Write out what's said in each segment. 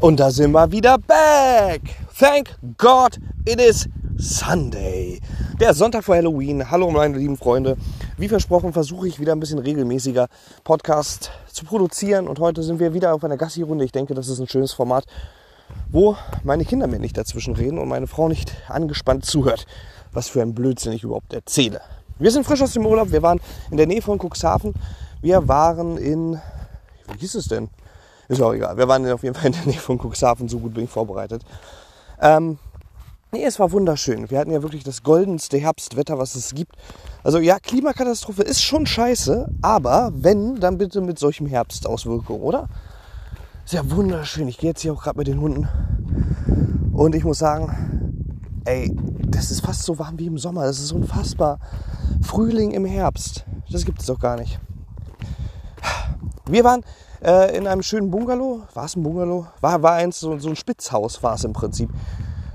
Und da sind wir wieder back. Thank God it is Sunday. Der Sonntag vor Halloween. Hallo meine lieben Freunde. Wie versprochen versuche ich wieder ein bisschen regelmäßiger Podcast zu produzieren. Und heute sind wir wieder auf einer Gassi-Runde. Ich denke, das ist ein schönes Format, wo meine Kinder mir nicht dazwischen reden und meine Frau nicht angespannt zuhört. Was für ein Blödsinn ich überhaupt erzähle. Wir sind frisch aus dem Urlaub. Wir waren in der Nähe von Cuxhaven. Wir waren in, wie hieß es denn? Ist auch egal. Wir waren auf jeden Fall in der Nähe von Cuxhaven. So gut bin ich vorbereitet. Ähm, nee, es war wunderschön. Wir hatten ja wirklich das goldenste Herbstwetter, was es gibt. Also ja, Klimakatastrophe ist schon scheiße, aber wenn, dann bitte mit solchen Herbstauswirkungen, oder? Ist ja wunderschön. Ich gehe jetzt hier auch gerade mit den Hunden. Und ich muss sagen, ey, das ist fast so warm wie im Sommer. Das ist unfassbar. Frühling im Herbst. Das gibt es doch gar nicht. Wir waren äh, in einem schönen Bungalow. War es ein Bungalow? War, war eins, so, so ein Spitzhaus war es im Prinzip.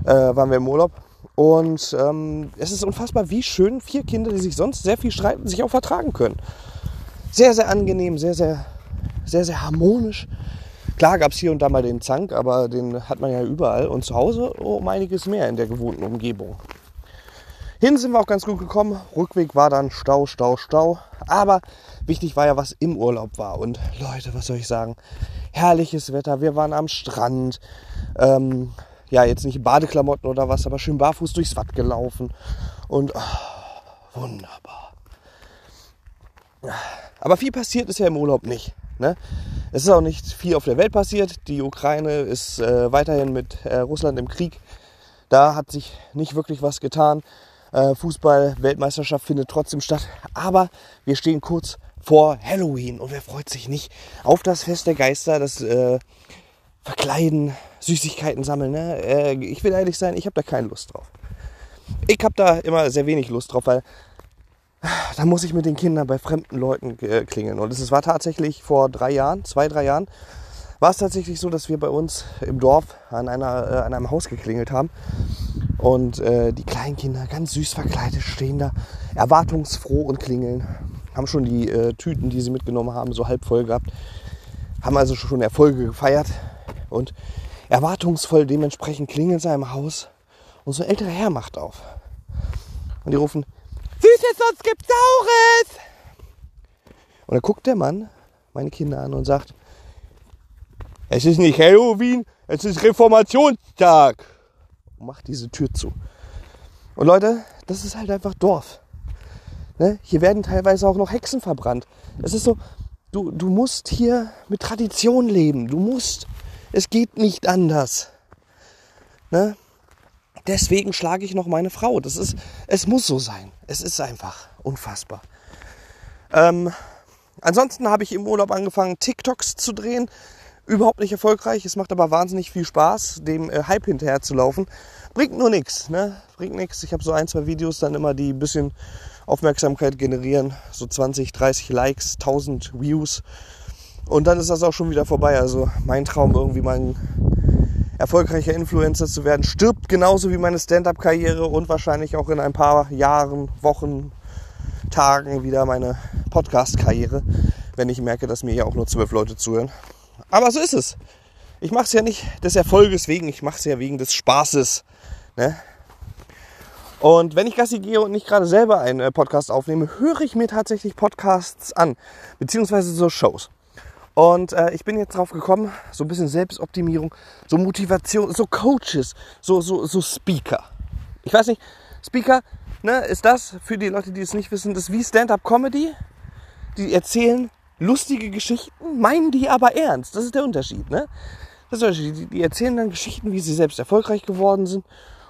Äh, waren wir im Urlaub. Und ähm, es ist unfassbar, wie schön vier Kinder, die sich sonst sehr viel streiten, sich auch vertragen können. Sehr, sehr angenehm, sehr, sehr, sehr, sehr harmonisch. Klar gab es hier und da mal den Zank, aber den hat man ja überall. Und zu Hause um einiges mehr in der gewohnten Umgebung. Hin sind wir auch ganz gut gekommen. Rückweg war dann Stau, Stau, Stau. Aber wichtig war ja, was im Urlaub war. Und Leute, was soll ich sagen? Herrliches Wetter. Wir waren am Strand. Ähm, ja, jetzt nicht Badeklamotten oder was, aber schön barfuß durchs Watt gelaufen. Und oh, wunderbar. Aber viel passiert ist ja im Urlaub nicht. Ne? Es ist auch nicht viel auf der Welt passiert. Die Ukraine ist äh, weiterhin mit äh, Russland im Krieg. Da hat sich nicht wirklich was getan. Äh, Fußball-Weltmeisterschaft findet trotzdem statt. Aber wir stehen kurz vor Halloween und wer freut sich nicht auf das Fest der Geister, das äh, Verkleiden, Süßigkeiten sammeln. Ne? Äh, ich will ehrlich sein, ich habe da keine Lust drauf. Ich habe da immer sehr wenig Lust drauf, weil da muss ich mit den Kindern bei fremden Leuten äh, klingeln. Und es war tatsächlich vor drei Jahren, zwei, drei Jahren, war es tatsächlich so, dass wir bei uns im Dorf an, einer, äh, an einem Haus geklingelt haben. Und äh, die kleinen Kinder, ganz süß verkleidet, stehen da, erwartungsfroh und klingeln. Haben schon die äh, Tüten, die sie mitgenommen haben, so halb voll gehabt. Haben also schon Erfolge gefeiert. Und erwartungsvoll dementsprechend klingeln sie im Haus. Und so ein älterer Herr macht auf. Und die rufen, Süßes, sonst gibt's Saures. Und dann guckt der Mann meine Kinder an und sagt, es ist nicht Halloween, es ist Reformationstag. Und macht diese Tür zu. Und Leute, das ist halt einfach Dorf. Ne? Hier werden teilweise auch noch Hexen verbrannt. Es ist so, du, du musst hier mit Tradition leben. Du musst. Es geht nicht anders. Ne? Deswegen schlage ich noch meine Frau. Das ist, es muss so sein. Es ist einfach unfassbar. Ähm, ansonsten habe ich im Urlaub angefangen, TikToks zu drehen. Überhaupt nicht erfolgreich. Es macht aber wahnsinnig viel Spaß, dem äh, Hype hinterher zu laufen. Bringt nur nichts, ne? Bringt nichts. Ich habe so ein, zwei Videos dann immer, die ein bisschen Aufmerksamkeit generieren. So 20, 30 Likes, 1000 Views. Und dann ist das auch schon wieder vorbei. Also mein Traum, irgendwie mal ein erfolgreicher Influencer zu werden, stirbt genauso wie meine Stand-up-Karriere und wahrscheinlich auch in ein paar Jahren, Wochen, Tagen wieder meine Podcast-Karriere, wenn ich merke, dass mir ja auch nur zwölf Leute zuhören. Aber so ist es. Ich mache es ja nicht des Erfolges wegen, ich mache es ja wegen des Spaßes. Ne? Und wenn ich Gassi gehe und nicht gerade selber einen äh, Podcast aufnehme, höre ich mir tatsächlich Podcasts an, beziehungsweise so Shows. Und äh, ich bin jetzt drauf gekommen, so ein bisschen Selbstoptimierung, so Motivation, so Coaches, so, so, so Speaker. Ich weiß nicht, Speaker, ne, ist das für die Leute, die es nicht wissen, das ist wie Stand-up-Comedy. Die erzählen lustige Geschichten, meinen die aber ernst. Das ist der Unterschied, ne? Das ist der Unterschied. Die, die erzählen dann Geschichten, wie sie selbst erfolgreich geworden sind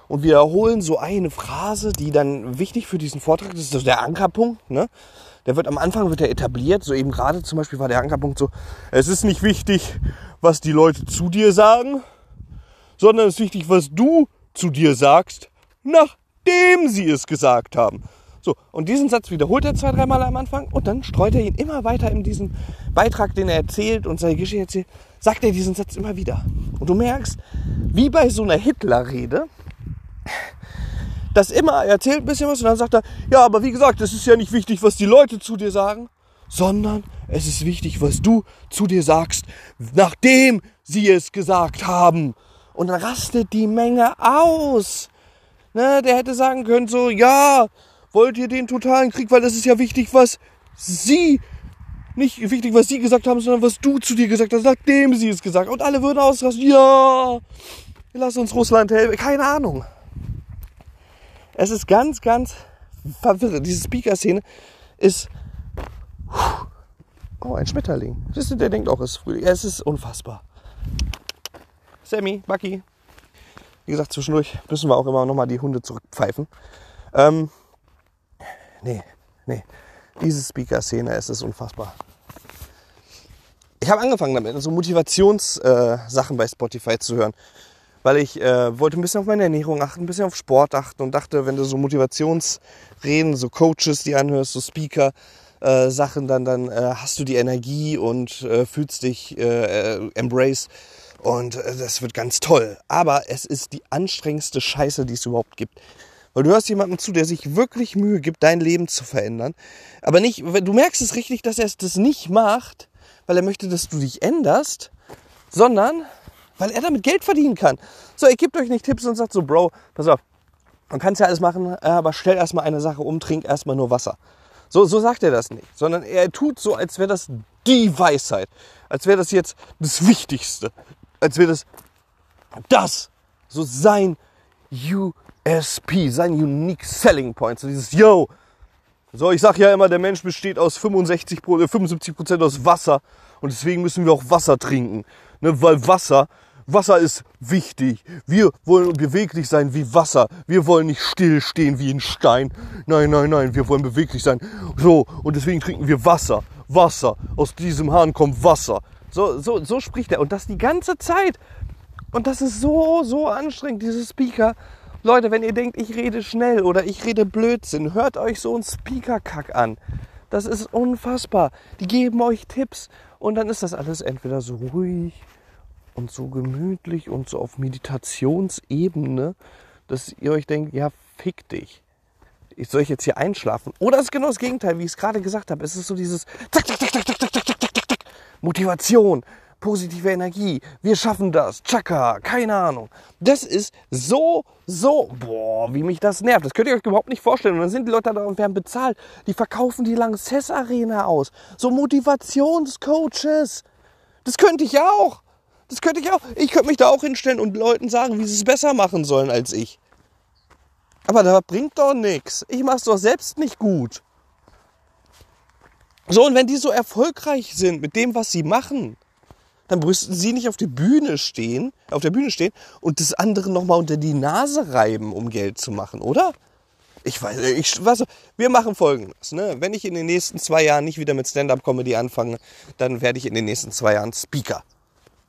und wiederholen so eine Phrase, die dann wichtig für diesen Vortrag ist. Das ist der Ankerpunkt, ne? der wird am Anfang wird er etabliert, so eben gerade zum Beispiel war der Ankerpunkt so, es ist nicht wichtig, was die Leute zu dir sagen, sondern es ist wichtig, was du zu dir sagst, nachdem sie es gesagt haben. So, und diesen Satz wiederholt er zwei, dreimal am Anfang und dann streut er ihn immer weiter in diesen Beitrag, den er erzählt und seine Geschichte erzählt, sagt er diesen Satz immer wieder. Und du merkst, wie bei so einer Hitler-Rede, das immer, er erzählt ein bisschen was und dann sagt er, ja, aber wie gesagt, es ist ja nicht wichtig, was die Leute zu dir sagen, sondern es ist wichtig, was du zu dir sagst, nachdem sie es gesagt haben. Und dann rastet die Menge aus. Ne, der hätte sagen können, so, ja, wollt ihr den totalen Krieg, weil das ist ja wichtig, was sie, nicht wichtig, was sie gesagt haben, sondern was du zu dir gesagt hast, nachdem sie es gesagt haben. Und alle würden ausrasten, ja, lass uns Russland helfen. Keine Ahnung. Es ist ganz, ganz verwirrend. Diese Speaker-Szene ist. Oh, ein Schmetterling. Der denkt auch, es ist Frühling. Es ist unfassbar. Sammy, Bucky. Wie gesagt, zwischendurch müssen wir auch immer noch mal die Hunde zurückpfeifen. Ähm, nee, nee. Diese Speaker-Szene, es ist unfassbar. Ich habe angefangen damit, so Motivationssachen äh, bei Spotify zu hören weil ich äh, wollte ein bisschen auf meine Ernährung achten, ein bisschen auf Sport achten und dachte, wenn du so Motivationsreden, so Coaches, die anhörst, so Speaker, äh, Sachen, dann, dann äh, hast du die Energie und äh, fühlst dich äh, äh, embraced und äh, das wird ganz toll. Aber es ist die anstrengendste Scheiße, die es überhaupt gibt. Weil du hörst jemandem zu, der sich wirklich Mühe gibt, dein Leben zu verändern. Aber nicht, du merkst es richtig, dass er es das nicht macht, weil er möchte, dass du dich änderst, sondern weil er damit Geld verdienen kann. So, er gibt euch nicht Tipps und sagt so, Bro, pass auf, man kann es ja alles machen, aber stell erstmal eine Sache um, trink erstmal nur Wasser. So, so sagt er das nicht, sondern er tut so, als wäre das die Weisheit, als wäre das jetzt das Wichtigste, als wäre das das, so sein USP, sein Unique Selling Point, so dieses Yo. So, ich sag ja immer, der Mensch besteht aus 65, 75 Prozent aus Wasser und deswegen müssen wir auch Wasser trinken, ne, weil Wasser Wasser ist wichtig. Wir wollen beweglich sein wie Wasser. Wir wollen nicht stillstehen wie ein Stein. Nein, nein, nein, wir wollen beweglich sein. So, und deswegen trinken wir Wasser. Wasser. Aus diesem Hahn kommt Wasser. So, so, so spricht er. Und das die ganze Zeit. Und das ist so, so anstrengend, diese Speaker. Leute, wenn ihr denkt, ich rede schnell oder ich rede Blödsinn, hört euch so einen Speaker-Kack an. Das ist unfassbar. Die geben euch Tipps und dann ist das alles entweder so ruhig und so gemütlich und so auf Meditationsebene, dass ihr euch denkt, ja, fick dich. Ich soll ich jetzt hier einschlafen? Oder es ist genau das Gegenteil, wie ich es gerade gesagt habe. Es ist so dieses zack, zack, zack, zack, zack, zack, zack, zack, zack, Motivation, positive Energie. Wir schaffen das. Chaka, keine Ahnung. Das ist so, so, boah, wie mich das nervt. Das könnt ihr euch überhaupt nicht vorstellen. Und dann sind die Leute da und werden bezahlt. Die verkaufen die Lanxess Arena aus. So Motivationscoaches. Das könnte ich ja auch. Das könnte ich auch. Ich könnte mich da auch hinstellen und Leuten sagen, wie sie es besser machen sollen als ich. Aber das bringt doch nichts. Ich mache es doch selbst nicht gut. So, und wenn die so erfolgreich sind mit dem, was sie machen, dann müssten sie nicht auf der Bühne stehen, auf der Bühne stehen und das andere nochmal unter die Nase reiben, um Geld zu machen, oder? Ich weiß, ich weiß, wir machen folgendes. Ne? Wenn ich in den nächsten zwei Jahren nicht wieder mit Stand-up-Comedy anfange, dann werde ich in den nächsten zwei Jahren Speaker.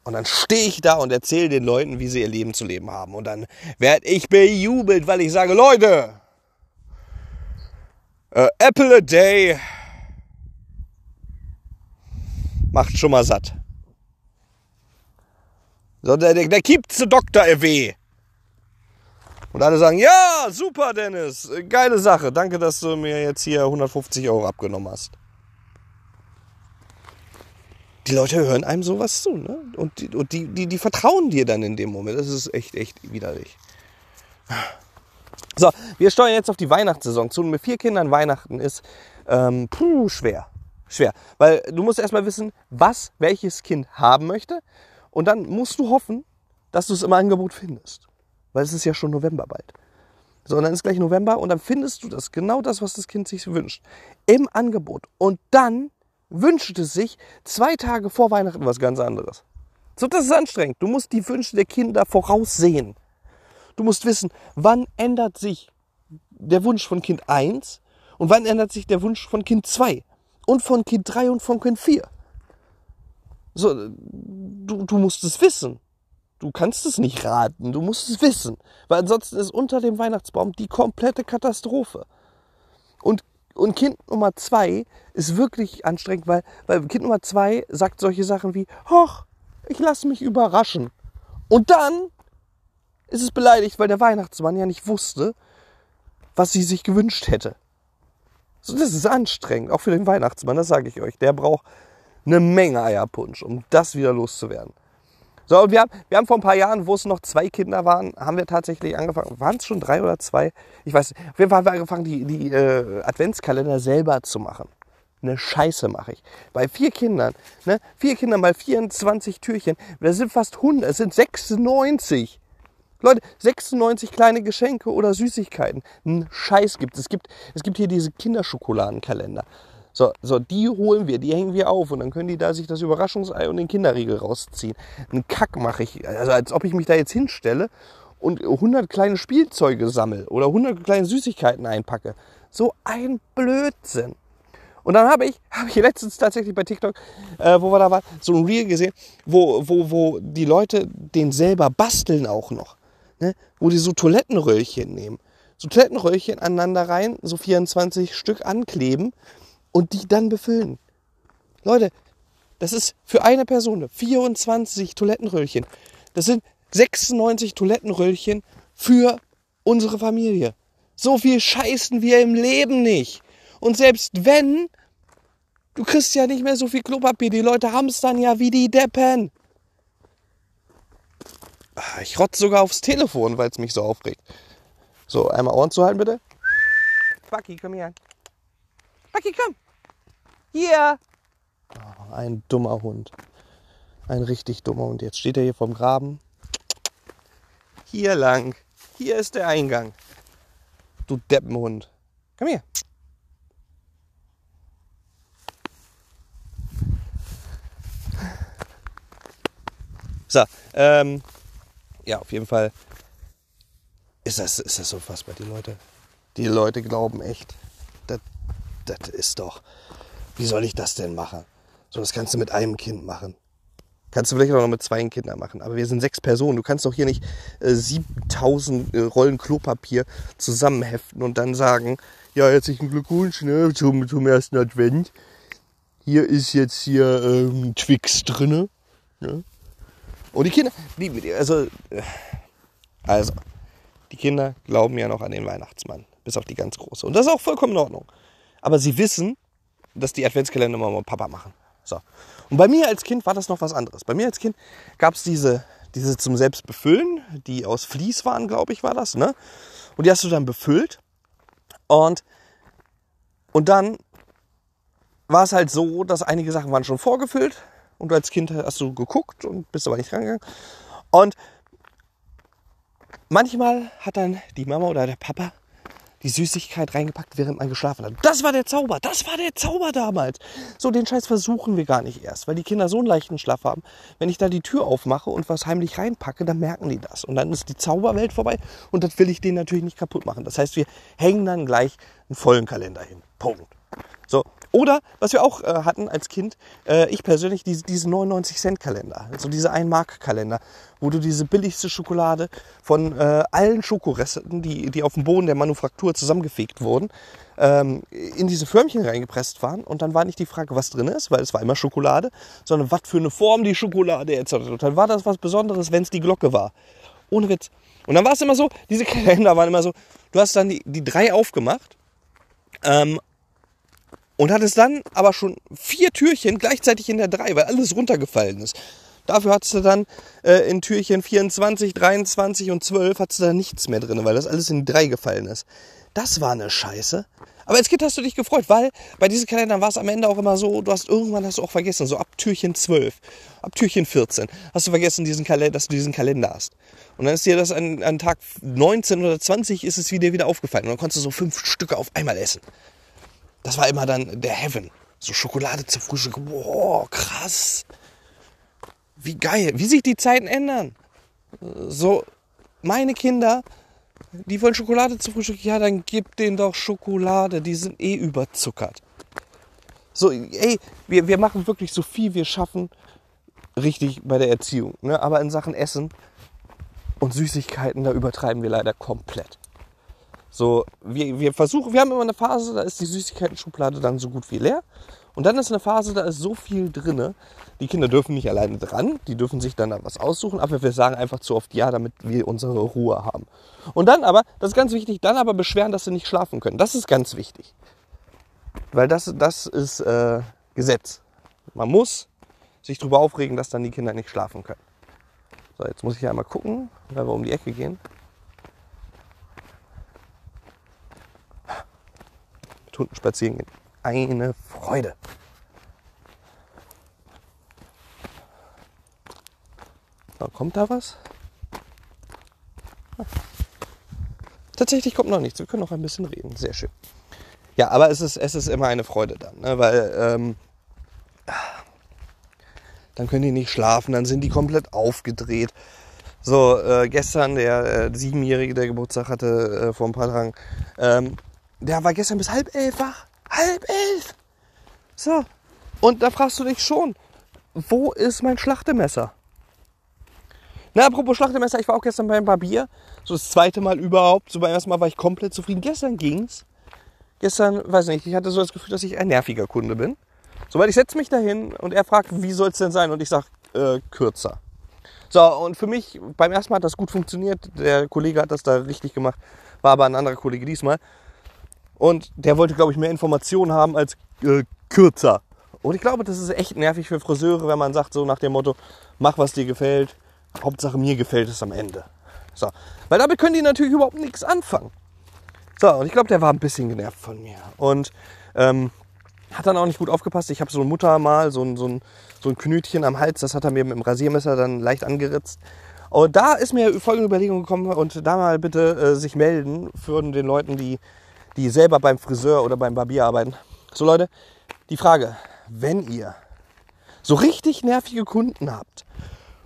Und dann stehe ich da und erzähle den Leuten, wie sie ihr Leben zu leben haben. Und dann werde ich bejubelt, weil ich sage, Leute, äh, Apple a day macht schon mal satt. So, der, der, der gibt zu Dr. EW. Und alle sagen, ja, super, Dennis, geile Sache. Danke, dass du mir jetzt hier 150 Euro abgenommen hast die Leute hören einem sowas zu, ne? Und, die, und die, die, die vertrauen dir dann in dem Moment. Das ist echt, echt widerlich. So, wir steuern jetzt auf die Weihnachtssaison zu. Und mit vier Kindern Weihnachten ist ähm, puh, schwer. Schwer. Weil du musst erstmal wissen, was welches Kind haben möchte. Und dann musst du hoffen, dass du es im Angebot findest. Weil es ist ja schon November bald. So, und dann ist gleich November und dann findest du das, genau das, was das Kind sich wünscht, im Angebot. Und dann wünscht es sich zwei Tage vor Weihnachten was ganz anderes. So, das ist anstrengend. Du musst die Wünsche der Kinder voraussehen. Du musst wissen, wann ändert sich der Wunsch von Kind 1 und wann ändert sich der Wunsch von Kind 2 und von Kind 3 und von Kind 4. So, du, du musst es wissen. Du kannst es nicht raten, du musst es wissen. Weil ansonsten ist unter dem Weihnachtsbaum die komplette Katastrophe. Und und Kind Nummer zwei ist wirklich anstrengend, weil, weil Kind Nummer zwei sagt solche Sachen wie, ach, ich lasse mich überraschen. Und dann ist es beleidigt, weil der Weihnachtsmann ja nicht wusste, was sie sich gewünscht hätte. So, das ist anstrengend, auch für den Weihnachtsmann, das sage ich euch. Der braucht eine Menge Eierpunsch, um das wieder loszuwerden. So, und wir haben, wir haben vor ein paar Jahren, wo es noch zwei Kinder waren, haben wir tatsächlich angefangen, waren es schon drei oder zwei? Ich weiß nicht. Auf jeden Fall haben wir angefangen, die, die äh, Adventskalender selber zu machen. Eine Scheiße mache ich. Bei vier Kindern, ne? Vier Kinder mal 24 Türchen, das sind fast 100, es sind 96. Leute, 96 kleine Geschenke oder Süßigkeiten. Ein Scheiß gibt es. Gibt, es gibt hier diese Kinderschokoladenkalender. So, so, die holen wir, die hängen wir auf und dann können die da sich das Überraschungsei und den Kinderriegel rausziehen. Einen Kack mache ich, also als ob ich mich da jetzt hinstelle und 100 kleine Spielzeuge sammle oder 100 kleine Süßigkeiten einpacke. So ein Blödsinn. Und dann habe ich, habe ich letztens tatsächlich bei TikTok, äh, wo wir da waren, so ein Reel gesehen, wo, wo, wo die Leute den selber basteln auch noch. Ne? Wo die so Toilettenröllchen nehmen. So Toilettenröllchen aneinander rein, so 24 Stück ankleben und die dann befüllen. Leute, das ist für eine Person 24 Toilettenröllchen. Das sind 96 Toilettenröllchen für unsere Familie. So viel scheißen wir im Leben nicht. Und selbst wenn, du kriegst ja nicht mehr so viel Klopapier. Die Leute haben es dann ja wie die Deppen. Ah, ich rotze sogar aufs Telefon, weil es mich so aufregt. So, einmal Ohren zu halten, bitte. Bucky, komm her. Bucky, komm. Hier! Oh, ein dummer Hund. Ein richtig dummer Hund. Jetzt steht er hier vorm Graben. Hier lang. Hier ist der Eingang. Du Deppenhund. Komm her. So, ähm, ja, auf jeden Fall ist das, ist das so fassbar, die Leute. Die Leute glauben echt, das ist doch, wie soll ich das denn machen? So, das kannst du mit einem Kind machen. Kannst du vielleicht auch noch mit zwei Kindern machen. Aber wir sind sechs Personen. Du kannst doch hier nicht äh, 7000 äh, Rollen Klopapier zusammenheften und dann sagen, ja, herzlichen Glückwunsch ne, zum, zum ersten Advent. Hier ist jetzt hier ähm, Twix drinne. Ne? Und die Kinder, die, also, äh, also, die Kinder glauben ja noch an den Weihnachtsmann. Bis auf die ganz große. Und das ist auch vollkommen in Ordnung. Aber sie wissen, dass die Adventskalender Mama und Papa machen. So. Und bei mir als Kind war das noch was anderes. Bei mir als Kind gab es diese, diese zum Selbstbefüllen, die aus Vlies waren, glaube ich, war das. Ne? Und die hast du dann befüllt. Und, und dann war es halt so, dass einige Sachen waren schon vorgefüllt. Und als Kind hast du geguckt und bist aber nicht rangegangen. Und manchmal hat dann die Mama oder der Papa die Süßigkeit reingepackt, während man geschlafen hat. Das war der Zauber, das war der Zauber damals. So, den Scheiß versuchen wir gar nicht erst, weil die Kinder so einen leichten Schlaf haben. Wenn ich da die Tür aufmache und was heimlich reinpacke, dann merken die das. Und dann ist die Zauberwelt vorbei und das will ich denen natürlich nicht kaputt machen. Das heißt, wir hängen dann gleich einen vollen Kalender hin. Punkt. So, oder, was wir auch äh, hatten als Kind, äh, ich persönlich, diese, diese 99-Cent-Kalender, also diese 1-Mark-Kalender, wo du diese billigste Schokolade von äh, allen Schokoresten, die, die auf dem Boden der Manufaktur zusammengefegt wurden, ähm, in diese Förmchen reingepresst waren. Und dann war nicht die Frage, was drin ist, weil es war immer Schokolade, sondern was für eine Form die Schokolade hat. Und dann war das was Besonderes, wenn es die Glocke war. Ohne Witz. Und dann war es immer so, diese Kalender waren immer so, du hast dann die, die drei aufgemacht ähm, und hattest dann aber schon vier Türchen gleichzeitig in der 3, weil alles runtergefallen ist. Dafür hattest du dann äh, in Türchen 24, 23 und 12 hattest du da nichts mehr drin, weil das alles in die 3 gefallen ist. Das war eine Scheiße. Aber als Kind hast du dich gefreut, weil bei diesen Kalendern war es am Ende auch immer so, du hast irgendwann hast du auch vergessen, so ab Türchen 12, ab Türchen 14 hast du vergessen, diesen Kalender, dass du diesen Kalender hast. Und dann ist dir das an, an Tag 19 oder 20 ist es wieder wieder aufgefallen. Und dann konntest du so fünf Stücke auf einmal essen. Das war immer dann der Heaven. So Schokolade zum Frühstück. Boah, krass. Wie geil. Wie sich die Zeiten ändern. So, meine Kinder, die wollen Schokolade zum Frühstück. Ja, dann gib denen doch Schokolade. Die sind eh überzuckert. So, ey, wir, wir machen wirklich so viel wir schaffen richtig bei der Erziehung. Ne? Aber in Sachen Essen und Süßigkeiten, da übertreiben wir leider komplett. So, wir, wir versuchen, wir haben immer eine Phase, da ist die Süßigkeiten-Schublade dann so gut wie leer. Und dann ist eine Phase, da ist so viel drin. Die Kinder dürfen nicht alleine dran, die dürfen sich dann was aussuchen, aber wir sagen einfach zu oft ja, damit wir unsere Ruhe haben. Und dann aber, das ist ganz wichtig, dann aber beschweren, dass sie nicht schlafen können. Das ist ganz wichtig. Weil das, das ist äh, Gesetz. Man muss sich darüber aufregen, dass dann die Kinder nicht schlafen können. So, jetzt muss ich einmal gucken, weil wir um die Ecke gehen. Mit Hunden spazieren gehen. Eine Freude. So, kommt da was? Tatsächlich kommt noch nichts. Wir können noch ein bisschen reden. Sehr schön. Ja, aber es ist, es ist immer eine Freude dann, ne? weil ähm, dann können die nicht schlafen, dann sind die komplett aufgedreht. So, äh, gestern der äh, Siebenjährige, der Geburtstag hatte äh, vor ein paar Tagen, ähm, der war gestern bis halb elf wach. Halb elf! So, und da fragst du dich schon, wo ist mein Schlachtemesser? Na, apropos Schlachtemesser, ich war auch gestern beim Barbier. So das zweite Mal überhaupt. So beim ersten Mal war ich komplett zufrieden. Gestern ging's. Gestern, weiß nicht, ich hatte so das Gefühl, dass ich ein nerviger Kunde bin. Soweit ich setze mich dahin und er fragt, wie soll es denn sein? Und ich sage, äh, kürzer. So, und für mich, beim ersten Mal hat das gut funktioniert. Der Kollege hat das da richtig gemacht. War aber ein anderer Kollege diesmal. Und der wollte, glaube ich, mehr Informationen haben als äh, kürzer. Und ich glaube, das ist echt nervig für Friseure, wenn man sagt, so nach dem Motto, mach was dir gefällt. Hauptsache mir gefällt es am Ende. So. Weil damit können die natürlich überhaupt nichts anfangen. So, und ich glaube, der war ein bisschen genervt von mir. Und ähm, hat dann auch nicht gut aufgepasst. Ich habe so ein Muttermal, so ein, so, ein, so ein Knötchen am Hals, das hat er mir mit dem Rasiermesser dann leicht angeritzt. Und da ist mir folgende Überlegung gekommen und da mal bitte äh, sich melden für den Leuten, die, die selber beim Friseur oder beim Barbier arbeiten. So Leute, die Frage, wenn ihr so richtig nervige Kunden habt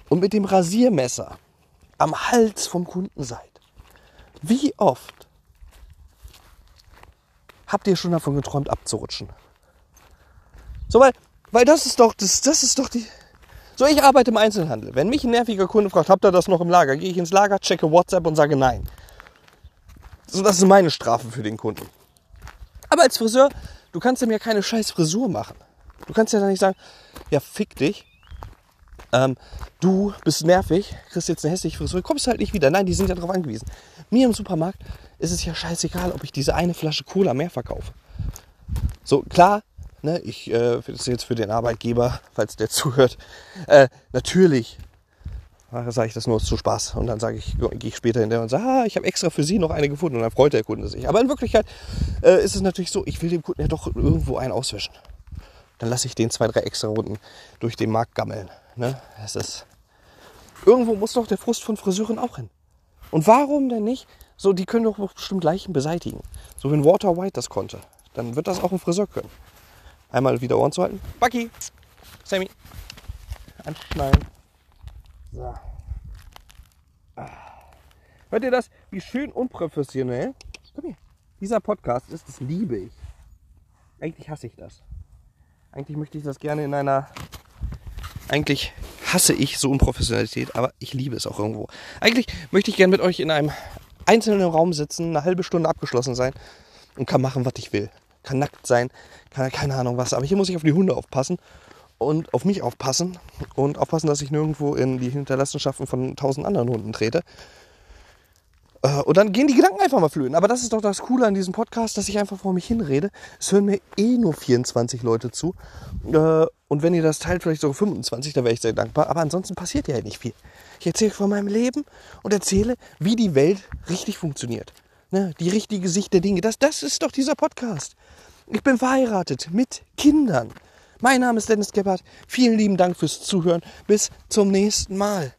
und mit dem Rasiermesser am Hals vom Kunden seid, wie oft habt ihr schon davon geträumt, abzurutschen? So, weil, weil das ist doch, das, das ist doch die. So, ich arbeite im Einzelhandel. Wenn mich ein nerviger Kunde fragt, habt ihr das noch im Lager, gehe ich ins Lager, checke WhatsApp und sage nein. So, das ist meine Strafe für den Kunden. Aber als Friseur, du kannst ihm ja keine scheiß Frisur machen. Du kannst ja dann nicht sagen, ja, fick dich. Ähm, du bist nervig, kriegst jetzt eine hässliche Frisur, kommst halt nicht wieder. Nein, die sind ja darauf angewiesen. Mir im Supermarkt ist es ja scheißegal, ob ich diese eine Flasche Cola mehr verkaufe. So, klar, ne, ich, äh, das ist jetzt für den Arbeitgeber, falls der zuhört, äh, natürlich sage ich das nur zu Spaß. Und dann sage ich, gehe ich später hinterher und sage, ah, ich habe extra für Sie noch eine gefunden. Und dann freut der Kunde sich. Aber in Wirklichkeit äh, ist es natürlich so, ich will dem Kunden ja doch irgendwo einen auswischen. Dann lasse ich den zwei, drei extra Runden durch den Markt gammeln. Ne? Das ist. Irgendwo muss doch der Frust von Friseuren auch hin. Und warum denn nicht? So, die können doch bestimmt Leichen beseitigen. So, wenn Walter White das konnte, dann wird das auch ein Friseur können. Einmal wieder Ohren zu halten. Bucky, Sammy, anschnallen. So. Ah. Hört ihr das? Wie schön unprofessionell. Komm hier. Dieser Podcast ist, das liebe ich. Eigentlich hasse ich das. Eigentlich möchte ich das gerne in einer. Eigentlich hasse ich so Unprofessionalität, aber ich liebe es auch irgendwo. Eigentlich möchte ich gerne mit euch in einem einzelnen Raum sitzen, eine halbe Stunde abgeschlossen sein und kann machen, was ich will. Kann nackt sein, kann keine Ahnung was. Aber hier muss ich auf die Hunde aufpassen und auf mich aufpassen und aufpassen, dass ich nirgendwo in die Hinterlassenschaften von tausend anderen Hunden trete. Äh, und dann gehen die Gedanken einfach mal flöten. Aber das ist doch das Coole an diesem Podcast, dass ich einfach vor mich hinrede. Es hören mir eh nur 24 Leute zu. Äh, und wenn ihr das teilt, vielleicht sogar 25, da wäre ich sehr dankbar. Aber ansonsten passiert ja nicht viel. Ich erzähle von meinem Leben und erzähle, wie die Welt richtig funktioniert. Ne? Die richtige Sicht der Dinge. Das, das ist doch dieser Podcast. Ich bin verheiratet mit Kindern. Mein Name ist Dennis Gebhardt. Vielen lieben Dank fürs Zuhören. Bis zum nächsten Mal.